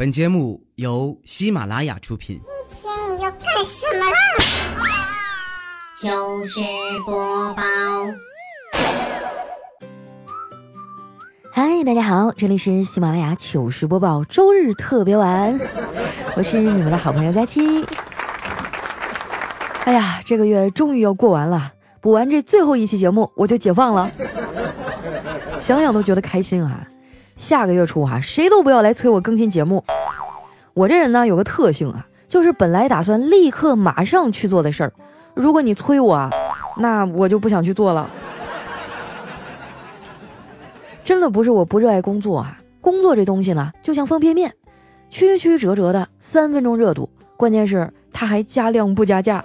本节目由喜马拉雅出品。今天你要干什么啦？糗事播报。嗨，大家好，这里是喜马拉雅糗事播报周日特别晚，我是你们的好朋友佳期。哎呀，这个月终于要过完了，补完这最后一期节目，我就解放了，想想都觉得开心啊！下个月初啊，谁都不要来催我更新节目。我这人呢有个特性啊，就是本来打算立刻马上去做的事儿，如果你催我啊，那我就不想去做了。真的不是我不热爱工作啊，工作这东西呢，就像方便面，曲曲折折的，三分钟热度，关键是它还加量不加价。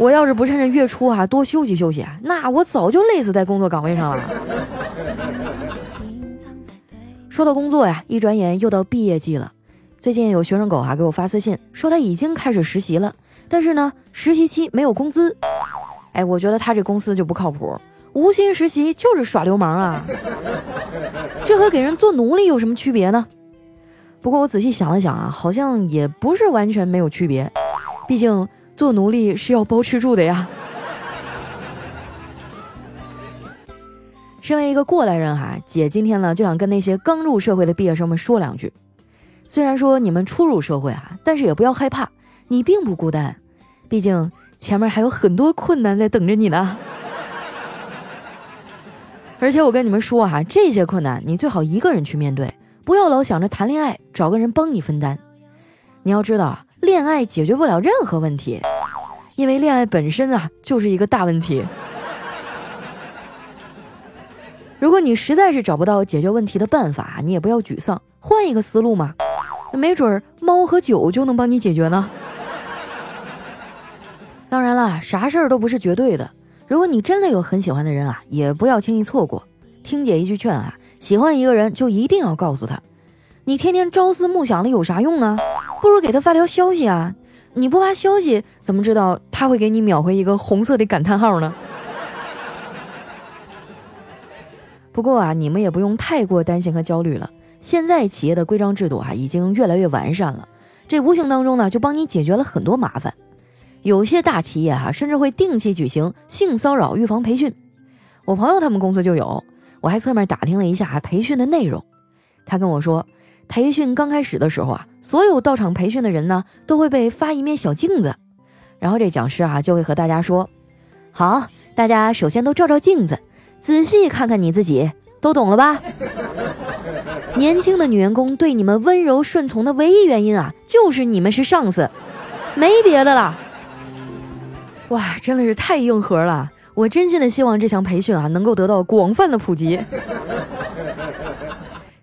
我要是不趁着月初啊多休息休息，那我早就累死在工作岗位上了。说到工作呀，一转眼又到毕业季了。最近有学生狗啊给我发私信说他已经开始实习了，但是呢实习期没有工资。哎，我觉得他这公司就不靠谱，无薪实习就是耍流氓啊！这和给人做奴隶有什么区别呢？不过我仔细想了想啊，好像也不是完全没有区别，毕竟。做奴隶是要包吃住的呀。身为一个过来人哈，姐今天呢就想跟那些刚入社会的毕业生们说两句。虽然说你们初入社会啊，但是也不要害怕，你并不孤单，毕竟前面还有很多困难在等着你呢。而且我跟你们说哈，这些困难你最好一个人去面对，不要老想着谈恋爱，找个人帮你分担。你要知道啊。恋爱解决不了任何问题，因为恋爱本身啊就是一个大问题。如果你实在是找不到解决问题的办法，你也不要沮丧，换一个思路嘛，没准猫和酒就能帮你解决呢。当然了，啥事儿都不是绝对的。如果你真的有很喜欢的人啊，也不要轻易错过。听姐一句劝啊，喜欢一个人就一定要告诉他。你天天朝思暮想的有啥用啊？不如给他发条消息啊！你不发消息，怎么知道他会给你秒回一个红色的感叹号呢？不过啊，你们也不用太过担心和焦虑了。现在企业的规章制度啊，已经越来越完善了，这无形当中呢，就帮你解决了很多麻烦。有些大企业哈，甚至会定期举行性骚扰预防培训。我朋友他们公司就有，我还侧面打听了一下培训的内容，他跟我说。培训刚开始的时候啊，所有到场培训的人呢，都会被发一面小镜子，然后这讲师啊就会和大家说：“好，大家首先都照照镜子，仔细看看你自己，都懂了吧？年轻的女员工对你们温柔顺从的唯一原因啊，就是你们是上司，没别的了。”哇，真的是太硬核了！我真心的希望这项培训啊能够得到广泛的普及。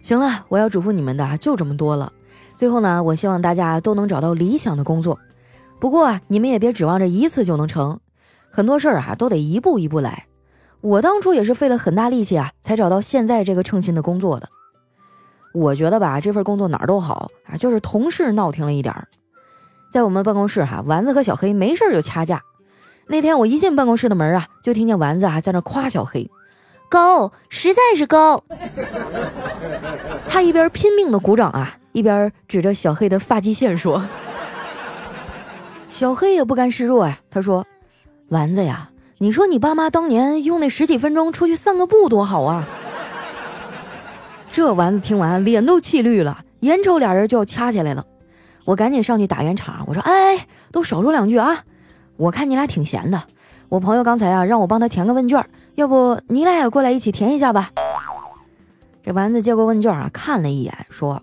行了，我要嘱咐你们的就这么多了。最后呢，我希望大家都能找到理想的工作。不过啊，你们也别指望着一次就能成，很多事儿啊都得一步一步来。我当初也是费了很大力气啊，才找到现在这个称心的工作的。我觉得吧，这份工作哪儿都好啊，就是同事闹挺了一点儿。在我们办公室哈，丸子和小黑没事就掐架。那天我一进办公室的门啊，就听见丸子啊在那夸小黑。高，实在是高。他一边拼命的鼓掌啊，一边指着小黑的发际线说：“ 小黑也不甘示弱呀。”他说：“丸子呀，你说你爸妈当年用那十几分钟出去散个步多好啊！”这丸子听完脸都气绿了，眼瞅俩人就要掐起来了，我赶紧上去打圆场，我说：“哎，都少说两句啊！我看你俩挺闲的，我朋友刚才啊让我帮他填个问卷。”要不你俩也过来一起填一下吧。这丸子接过问卷啊，看了一眼，说：“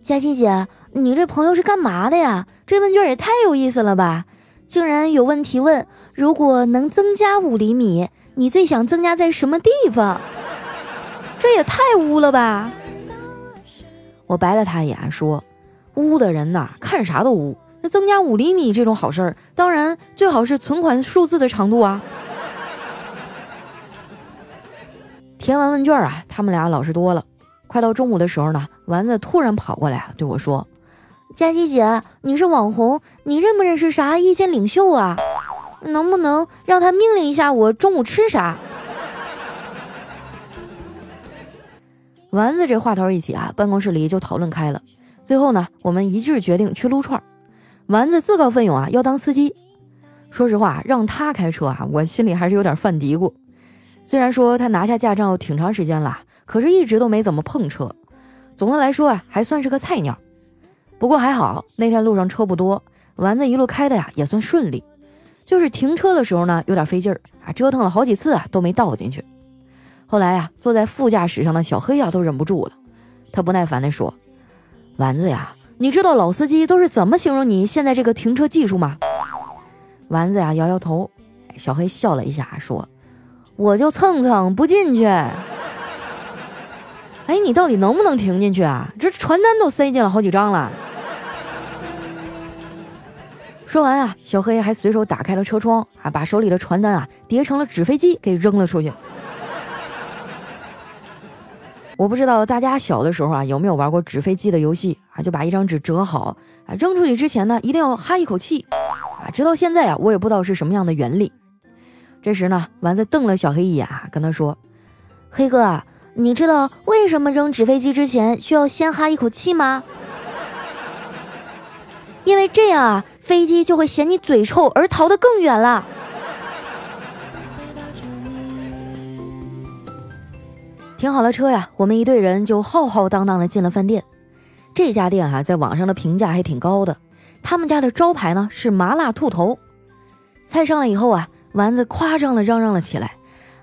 佳琪姐，你这朋友是干嘛的呀？这问卷也太有意思了吧！竟然有问题问，如果能增加五厘米，你最想增加在什么地方？这也太污了吧！”我白了他一眼，说：“污的人呐，看啥都污。那增加五厘米这种好事儿，当然最好是存款数字的长度啊。”填完问卷啊，他们俩老实多了。快到中午的时候呢，丸子突然跑过来，对我说：“佳琪姐，你是网红，你认不认识啥意见领袖啊？能不能让他命令一下我中午吃啥？” 丸子这话头一起啊，办公室里就讨论开了。最后呢，我们一致决定去撸串。丸子自告奋勇啊，要当司机。说实话，让他开车啊，我心里还是有点犯嘀咕。虽然说他拿下驾照挺长时间了，可是一直都没怎么碰车。总的来说啊，还算是个菜鸟。不过还好，那天路上车不多，丸子一路开的呀也算顺利。就是停车的时候呢，有点费劲儿啊，折腾了好几次啊，都没倒进去。后来呀，坐在副驾驶上的小黑呀都忍不住了，他不耐烦地说：“丸子呀，你知道老司机都是怎么形容你现在这个停车技术吗？”丸子呀摇摇头，小黑笑了一下说：“我就蹭蹭不进去。”哎，你到底能不能停进去啊？这传单都塞进了好几张了。说完啊，小黑还随手打开了车窗啊，把手里的传单啊叠成了纸飞机给扔了出去。我不知道大家小的时候啊有没有玩过纸飞机的游戏啊？就把一张纸折好啊，扔出去之前呢，一定要哈一口气啊。直到现在啊，我也不知道是什么样的原理。这时呢，丸子瞪了小黑一眼，跟他说：“黑哥，你知道为什么扔纸飞机之前需要先哈一口气吗？因为这样啊。”飞机就会嫌你嘴臭而逃得更远了。停好了车呀，我们一队人就浩浩荡荡的进了饭店。这家店哈，在网上的评价还挺高的。他们家的招牌呢是麻辣兔头。菜上来以后啊，丸子夸张的嚷嚷了起来：“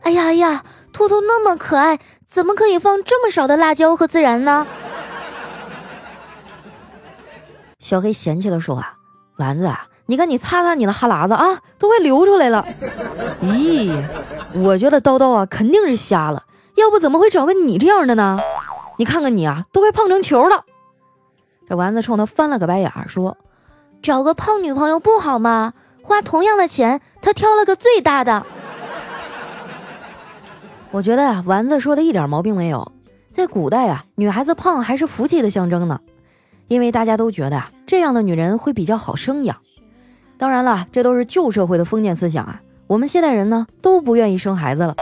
哎呀哎呀，兔兔那么可爱，怎么可以放这么少的辣椒和孜然呢？” 小黑嫌弃的说啊。丸子，你看你擦擦你的哈喇子啊，都快流出来了。咦，我觉得叨叨啊肯定是瞎了，要不怎么会找个你这样的呢？你看看你啊，都快胖成球了。这丸子冲他翻了个白眼儿，说：“找个胖女朋友不好吗？花同样的钱，他挑了个最大的。”我觉得呀，丸子说的一点毛病没有。在古代啊，女孩子胖还是福气的象征呢。因为大家都觉得啊，这样的女人会比较好生养。当然了，这都是旧社会的封建思想啊。我们现代人呢，都不愿意生孩子了。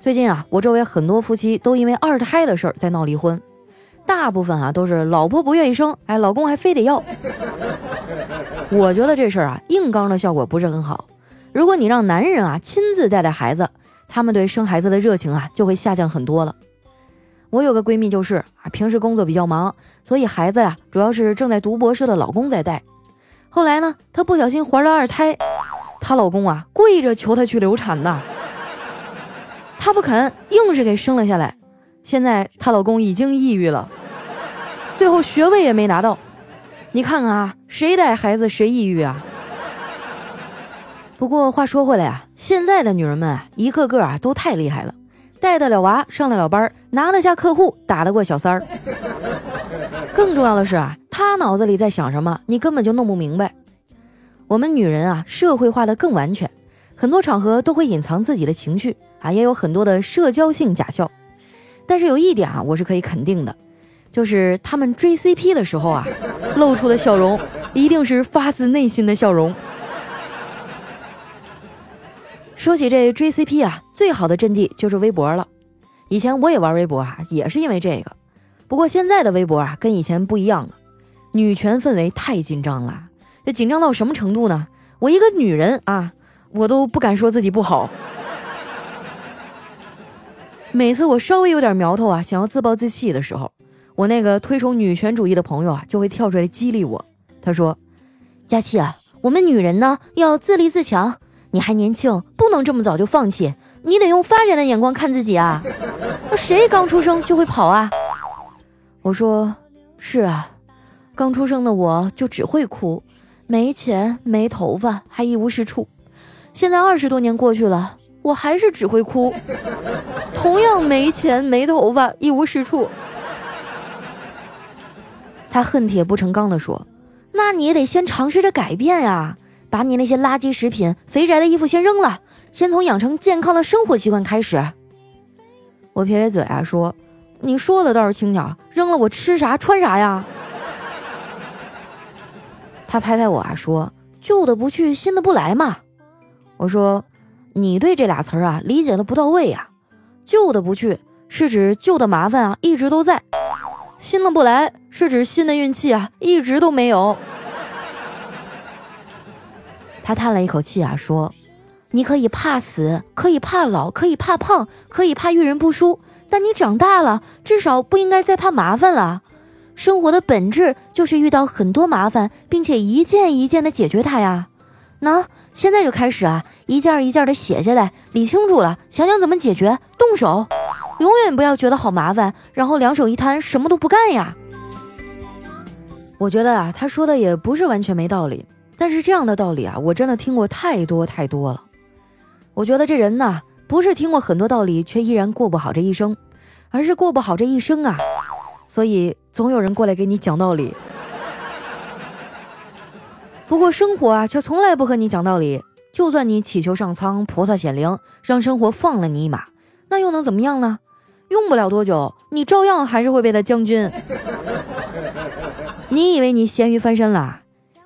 最近啊，我周围很多夫妻都因为二胎的事儿在闹离婚，大部分啊都是老婆不愿意生，哎，老公还非得要。我觉得这事儿啊，硬刚的效果不是很好。如果你让男人啊亲自带带孩子，他们对生孩子的热情啊就会下降很多了。我有个闺蜜就是啊，平时工作比较忙，所以孩子呀主要是正在读博士的老公在带。后来呢，她不小心怀了二胎，她老公啊跪着求她去流产呐，她不肯，硬是给生了下来。现在她老公已经抑郁了，最后学位也没拿到。你看看啊，谁带孩子谁抑郁啊？不过话说回来啊，现在的女人们啊，一个个啊都太厉害了。带得了娃，上得了班，拿得下客户，打得过小三儿。更重要的是啊，他脑子里在想什么，你根本就弄不明白。我们女人啊，社会化的更完全，很多场合都会隐藏自己的情绪啊，也有很多的社交性假笑。但是有一点啊，我是可以肯定的，就是他们追 CP 的时候啊，露出的笑容一定是发自内心的笑容。说起这追 CP 啊，最好的阵地就是微博了。以前我也玩微博啊，也是因为这个。不过现在的微博啊，跟以前不一样了，女权氛围太紧张了。这紧张到什么程度呢？我一个女人啊，我都不敢说自己不好。每次我稍微有点苗头啊，想要自暴自弃的时候，我那个推崇女权主义的朋友啊，就会跳出来激励我。他说：“佳琪啊，我们女人呢，要自立自强。”你还年轻，不能这么早就放弃，你得用发展的眼光看自己啊！那谁刚出生就会跑啊？我说是啊，刚出生的我就只会哭，没钱没头发还一无是处。现在二十多年过去了，我还是只会哭，同样没钱没头发一无是处。他恨铁不成钢地说：“那你也得先尝试着改变呀。”把你那些垃圾食品、肥宅的衣服先扔了，先从养成健康的生活习惯开始。我撇撇嘴啊，说：“你说的倒是轻巧，扔了我吃啥穿啥呀？”他拍拍我啊，说：“旧的不去，新的不来嘛。”我说：“你对这俩词儿啊理解的不到位呀。旧的不去是指旧的麻烦啊一直都在；新的不来，是指新的运气啊一直都没有。他叹了一口气啊，说：“你可以怕死，可以怕老，可以怕胖，可以怕遇人不淑，但你长大了，至少不应该再怕麻烦了。生活的本质就是遇到很多麻烦，并且一件一件的解决它呀。那现在就开始啊，一件一件的写下来，理清楚了，想想怎么解决，动手。永远不要觉得好麻烦，然后两手一摊，什么都不干呀。我觉得啊，他说的也不是完全没道理。”但是这样的道理啊，我真的听过太多太多了。我觉得这人呐，不是听过很多道理却依然过不好这一生，而是过不好这一生啊。所以总有人过来给你讲道理。不过生活啊，却从来不和你讲道理。就算你祈求上苍、菩萨显灵，让生活放了你一马，那又能怎么样呢？用不了多久，你照样还是会被他将军。你以为你咸鱼翻身了？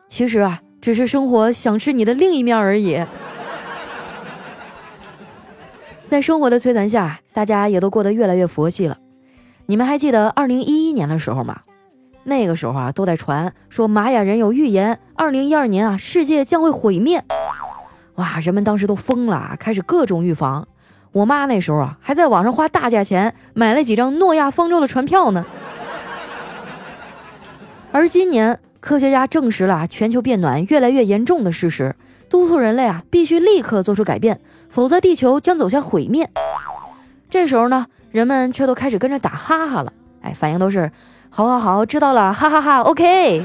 其实啊。只是生活想吃你的另一面而已。在生活的摧残下，大家也都过得越来越佛系了。你们还记得二零一一年的时候吗？那个时候啊，都在传说玛雅人有预言，二零一二年啊，世界将会毁灭。哇，人们当时都疯了，开始各种预防。我妈那时候啊，还在网上花大价钱买了几张诺亚方舟的船票呢。而今年。科学家证实了全球变暖越来越严重的事实，督促人类啊必须立刻做出改变，否则地球将走向毁灭。这时候呢，人们却都开始跟着打哈哈了，哎，反应都是，好好好，知道了，哈哈哈，OK。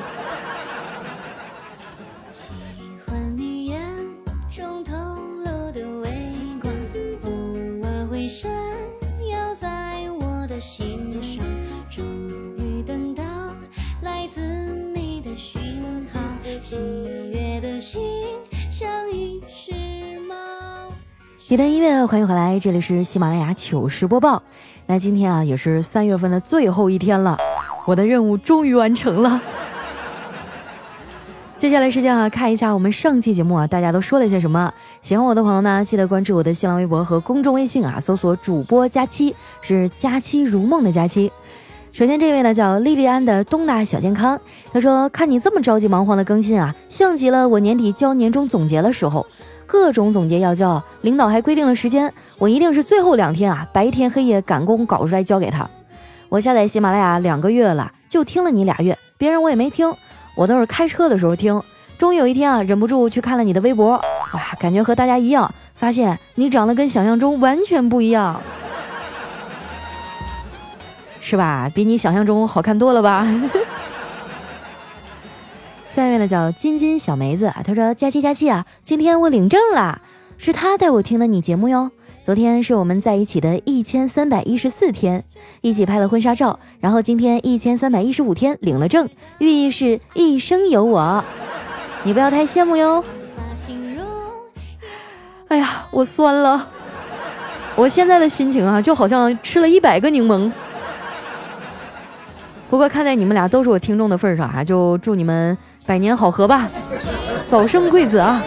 一段音乐，欢迎回来，这里是喜马拉雅糗事播报。那今天啊，也是三月份的最后一天了，我的任务终于完成了。接下来时间啊，看一下我们上期节目啊，大家都说了些什么。喜欢我的朋友呢，记得关注我的新浪微博和公众微信啊，搜索主播佳期，是佳期如梦的佳期。首先这位呢叫莉莉安的东大小健康，他说看你这么着急忙慌的更新啊，像极了我年底交年终总结的时候。各种总结要交，领导还规定了时间，我一定是最后两天啊，白天黑夜赶工搞出来交给他。我下载喜马拉雅两个月了，就听了你俩月，别人我也没听，我都是开车的时候听。终于有一天啊，忍不住去看了你的微博，哇，感觉和大家一样，发现你长得跟想象中完全不一样，是吧？比你想象中好看多了吧？下一位呢叫金金小梅子啊，她说：“佳期佳期啊，今天我领证了，是他带我听的你节目哟。昨天是我们在一起的一千三百一十四天，一起拍了婚纱照，然后今天一千三百一十五天领了证，寓意是一生有我，你不要太羡慕哟。哎呀，我酸了，我现在的心情啊，就好像吃了一百个柠檬。不过看在你们俩都是我听众的份上啊，就祝你们。”百年好合吧，早生贵子啊！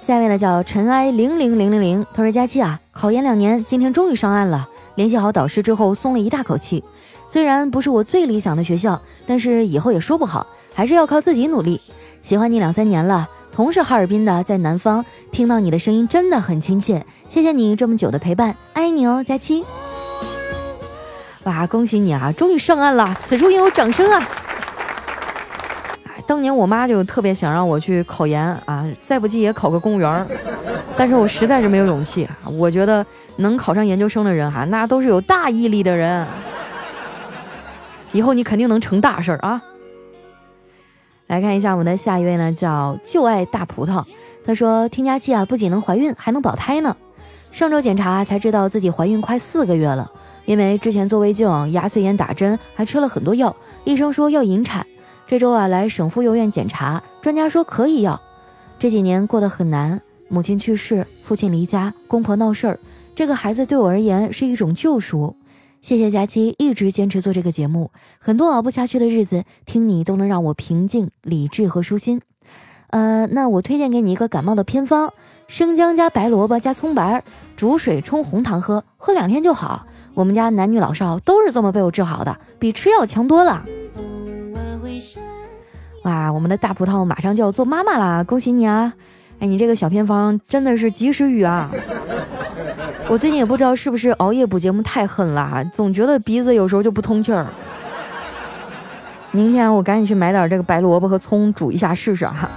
下面呢叫尘埃零零零零零，他说：“佳期啊，考研两年，今天终于上岸了。联系好导师之后，松了一大口气。虽然不是我最理想的学校，但是以后也说不好，还是要靠自己努力。喜欢你两三年了，同是哈尔滨的，在南方听到你的声音真的很亲切。谢谢你这么久的陪伴，爱你哦，佳期。”哇，恭喜你啊，终于上岸了！此处应有掌声啊！当年我妈就特别想让我去考研啊，再不济也考个公务员，但是我实在是没有勇气。我觉得能考上研究生的人哈，那都是有大毅力的人。以后你肯定能成大事儿啊！来看一下我们的下一位呢，叫就爱大葡萄。他说，添加剂啊，不仅能怀孕，还能保胎呢。上周检查才知道自己怀孕快四个月了。因为之前做胃镜、牙髓炎打针，还吃了很多药，医生说要引产。这周啊来省妇幼院检查，专家说可以要。这几年过得很难，母亲去世，父亲离家，公婆闹事儿。这个孩子对我而言是一种救赎。谢谢佳期一直坚持做这个节目，很多熬不下去的日子，听你都能让我平静、理智和舒心。呃，那我推荐给你一个感冒的偏方：生姜加白萝卜加葱白，煮水冲红糖喝，喝两天就好。我们家男女老少都是这么被我治好的，比吃药强多了。哇，我们的大葡萄马上就要做妈妈啦，恭喜你啊！哎，你这个小偏方真的是及时雨啊！我最近也不知道是不是熬夜补节目太狠了，总觉得鼻子有时候就不通气儿。明天我赶紧去买点这个白萝卜和葱煮一下试试哈。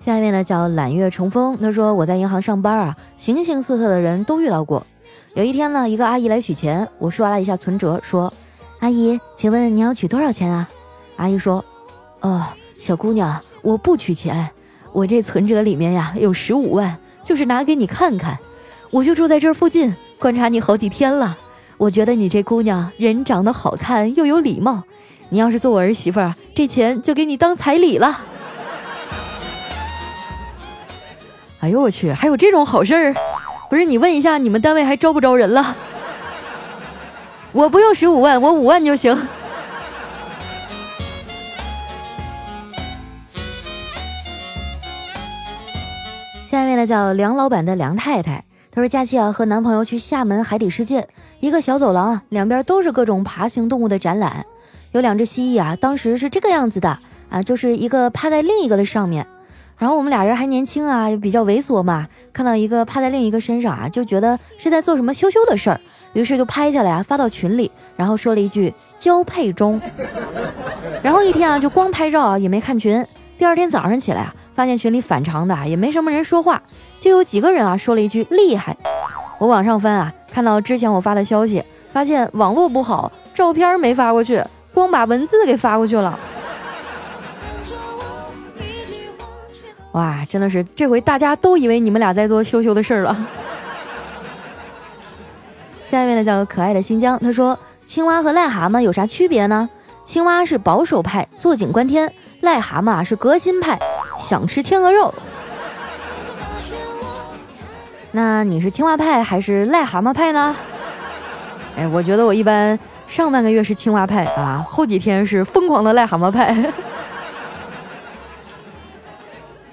下面呢叫揽月成风，他说我在银行上班啊，形形色色的人都遇到过。有一天呢，一个阿姨来取钱，我刷了一下存折，说：“阿姨，请问你要取多少钱啊？”阿姨说。哦，小姑娘，我不取钱，我这存折里面呀有十五万，就是拿给你看看。我就住在这附近，观察你好几天了，我觉得你这姑娘人长得好看又有礼貌，你要是做我儿媳妇儿，这钱就给你当彩礼了。哎呦我去，还有这种好事儿？不是你问一下，你们单位还招不招人了？我不用十五万，我五万就行。下面呢叫梁老板的梁太太，她说假期啊和男朋友去厦门海底世界，一个小走廊啊，两边都是各种爬行动物的展览，有两只蜥蜴啊，当时是这个样子的啊，就是一个趴在另一个的上面，然后我们俩人还年轻啊，也比较猥琐嘛，看到一个趴在另一个身上啊，就觉得是在做什么羞羞的事儿，于是就拍下来啊发到群里，然后说了一句交配中，然后一天啊就光拍照啊也没看群，第二天早上起来啊。发现群里反常的，也没什么人说话，就有几个人啊说了一句厉害。我往上翻啊，看到之前我发的消息，发现网络不好，照片没发过去，光把文字给发过去了。哇，真的是这回大家都以为你们俩在做羞羞的事儿了。下面呢叫个可爱的新疆，他说青蛙和癞蛤蟆有啥区别呢？青蛙是保守派，坐井观天；癞蛤蟆是革新派。想吃天鹅肉，那你是青蛙派还是癞蛤蟆派呢？哎，我觉得我一般上半个月是青蛙派啊，后几天是疯狂的癞蛤蟆派。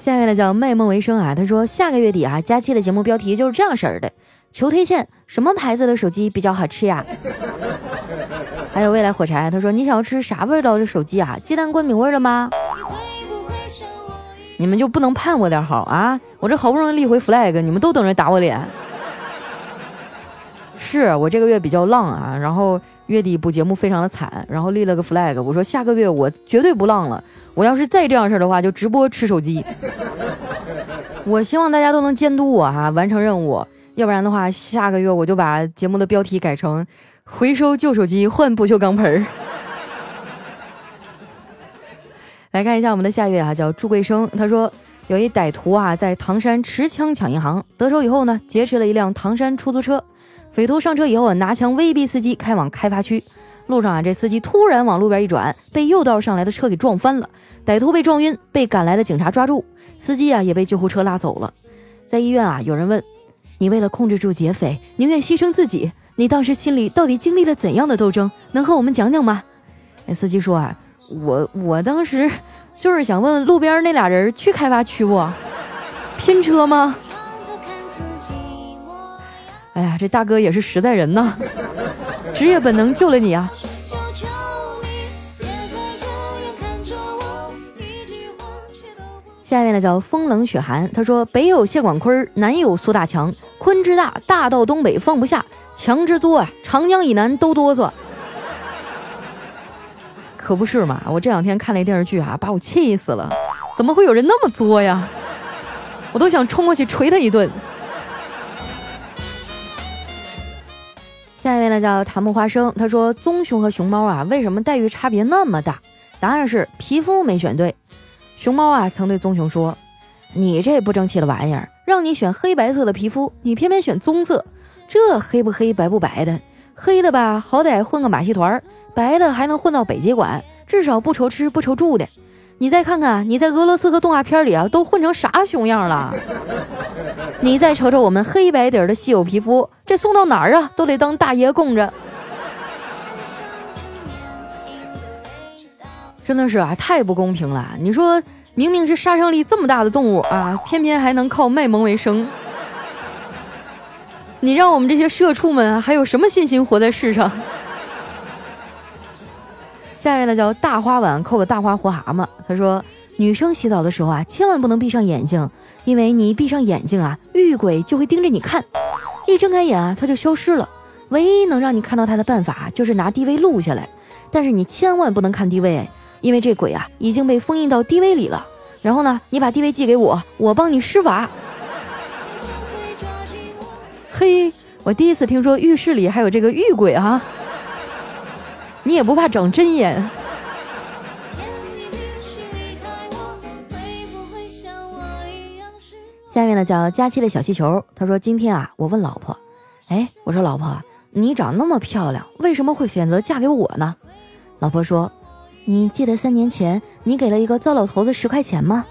下面呢叫卖梦为生啊，他说下个月底啊，佳期的节目标题就是这样式儿的，求推荐什么牌子的手机比较好吃呀？还有未来火柴，他说你想要吃啥味道的手机啊？鸡蛋灌饼味的吗？你们就不能盼我点好啊！我这好不容易立回 flag，你们都等着打我脸。是我这个月比较浪啊，然后月底补节目非常的惨，然后立了个 flag，我说下个月我绝对不浪了。我要是再这样式的话，就直播吃手机。我希望大家都能监督我哈，完成任务，要不然的话，下个月我就把节目的标题改成“回收旧手机换不锈钢盆儿”。来看一下我们的下一位啊，叫朱贵生。他说，有一歹徒啊，在唐山持枪抢银行，得手以后呢，劫持了一辆唐山出租车。匪徒上车以后啊，拿枪威逼司机开往开发区。路上啊，这司机突然往路边一转，被右道上来的车给撞翻了。歹徒被撞晕，被赶来的警察抓住。司机啊，也被救护车拉走了。在医院啊，有人问你，为了控制住劫匪，宁愿牺牲自己，你当时心里到底经历了怎样的斗争？能和我们讲讲吗？那司机说啊。我我当时就是想问路边那俩人去开发区不？拼车吗？哎呀，这大哥也是实在人呐，职业本能救了你啊！下面呢叫风冷雪寒，他说北有谢广坤，南有苏大强，坤之大，大到东北放不下；强之作啊，长江以南都哆嗦。可不是嘛！我这两天看那电视剧啊，把我气死了。怎么会有人那么作呀？我都想冲过去捶他一顿。呢叫檀木花生，他说棕熊和熊猫啊，为什么待遇差别那么大？答案是皮肤没选对。熊猫啊曾对棕熊说：“你这不争气的玩意儿，让你选黑白色的皮肤，你偏偏选棕色，这黑不黑白不白的，黑的吧好歹混个马戏团。”白的还能混到北极馆，至少不愁吃不愁住的。你再看看你在俄罗斯和动画片里啊，都混成啥熊样了？你再瞅瞅我们黑白底儿的稀有皮肤，这送到哪儿啊，都得当大爷供着。真的是啊，太不公平了！你说明明是杀伤力这么大的动物啊，偏偏还能靠卖萌为生。你让我们这些社畜们还有什么信心活在世上？下一位呢叫大花碗扣个大花活蛤蟆，他说女生洗澡的时候啊，千万不能闭上眼睛，因为你一闭上眼睛啊，玉鬼就会盯着你看，一睁开眼啊，他就消失了。唯一能让你看到他的办法就是拿 DV 录下来，但是你千万不能看 DV，因为这鬼啊已经被封印到 DV 里了。然后呢，你把 DV 寄给我，我帮你施法。嘿，我第一次听说浴室里还有这个玉鬼啊！你也不怕长针眼？下面呢叫佳期的小气球，他说：“今天啊，我问老婆，哎，我说老婆，你长那么漂亮，为什么会选择嫁给我呢？”老婆说：“你记得三年前你给了一个糟老头子十块钱吗？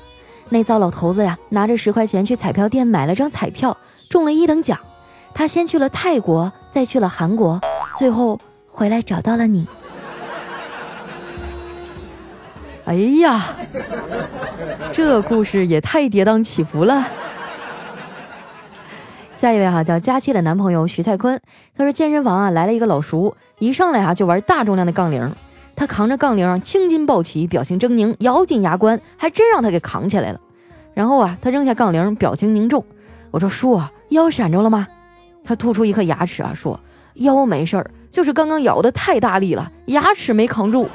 那糟老头子呀，拿着十块钱去彩票店买了张彩票，中了一等奖。”他先去了泰国，再去了韩国，最后回来找到了你。哎呀，这故事也太跌宕起伏了。下一位哈叫佳期的男朋友徐蔡坤，他说健身房啊来了一个老叔，一上来啊就玩大重量的杠铃，他扛着杠铃青筋暴起，表情狰狞，咬紧牙关，还真让他给扛起来了。然后啊他扔下杠铃，表情凝重，我说叔啊腰闪着了吗？他吐出一颗牙齿啊，说：“腰没事儿，就是刚刚咬的太大力了，牙齿没扛住。”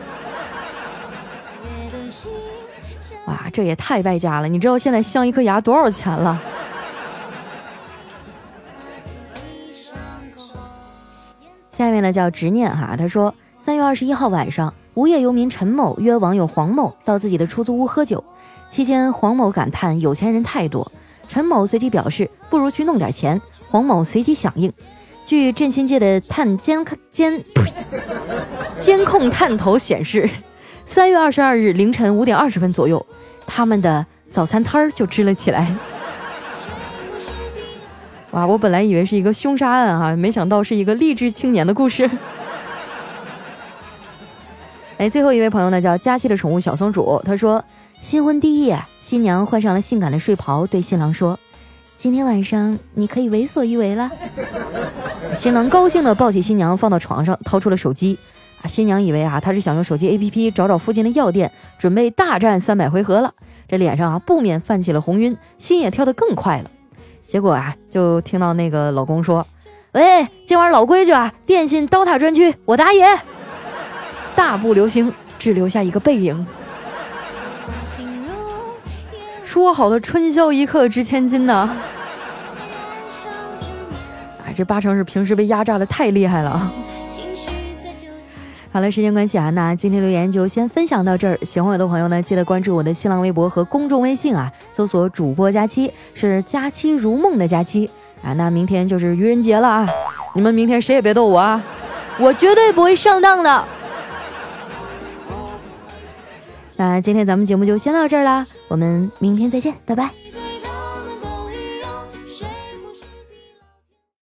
哇，这也太败家了！你知道现在镶一颗牙多少钱了？下面呢叫执念哈，他说：三月二十一号晚上，无业游民陈某约网友黄某到自己的出租屋喝酒，期间黄某感叹有钱人太多，陈某随即表示不如去弄点钱。黄某随即响应。据振兴界的探监监 监控探头显示，三月二十二日凌晨五点二十分左右，他们的早餐摊儿就支了起来。哇，我本来以为是一个凶杀案哈，没想到是一个励志青年的故事。哎，最后一位朋友呢，叫佳期的宠物小松鼠，他说：新婚第一夜，新娘换上了性感的睡袍，对新郎说。今天晚上你可以为所欲为了。新郎高兴的抱起新娘放到床上，掏出了手机。啊，新娘以为啊他是想用手机 APP 找找附近的药店，准备大战三百回合了。这脸上啊不免泛起了红晕，心也跳得更快了。结果啊就听到那个老公说：“喂，今晚老规矩啊，电信刀塔专区，我打野。”大步流星，只留下一个背影。说好的春宵一刻值千金呢？哎，这八成是平时被压榨的太厉害了。好了，时间关系啊，那今天留言就先分享到这儿。喜欢我的朋友呢，记得关注我的新浪微博和公众微信啊，搜索主播佳期，是佳期如梦的佳期啊。那明天就是愚人节了啊，你们明天谁也别逗我啊，我绝对不会上当的。那今天咱们节目就先到这儿啦，我们明天再见，拜拜。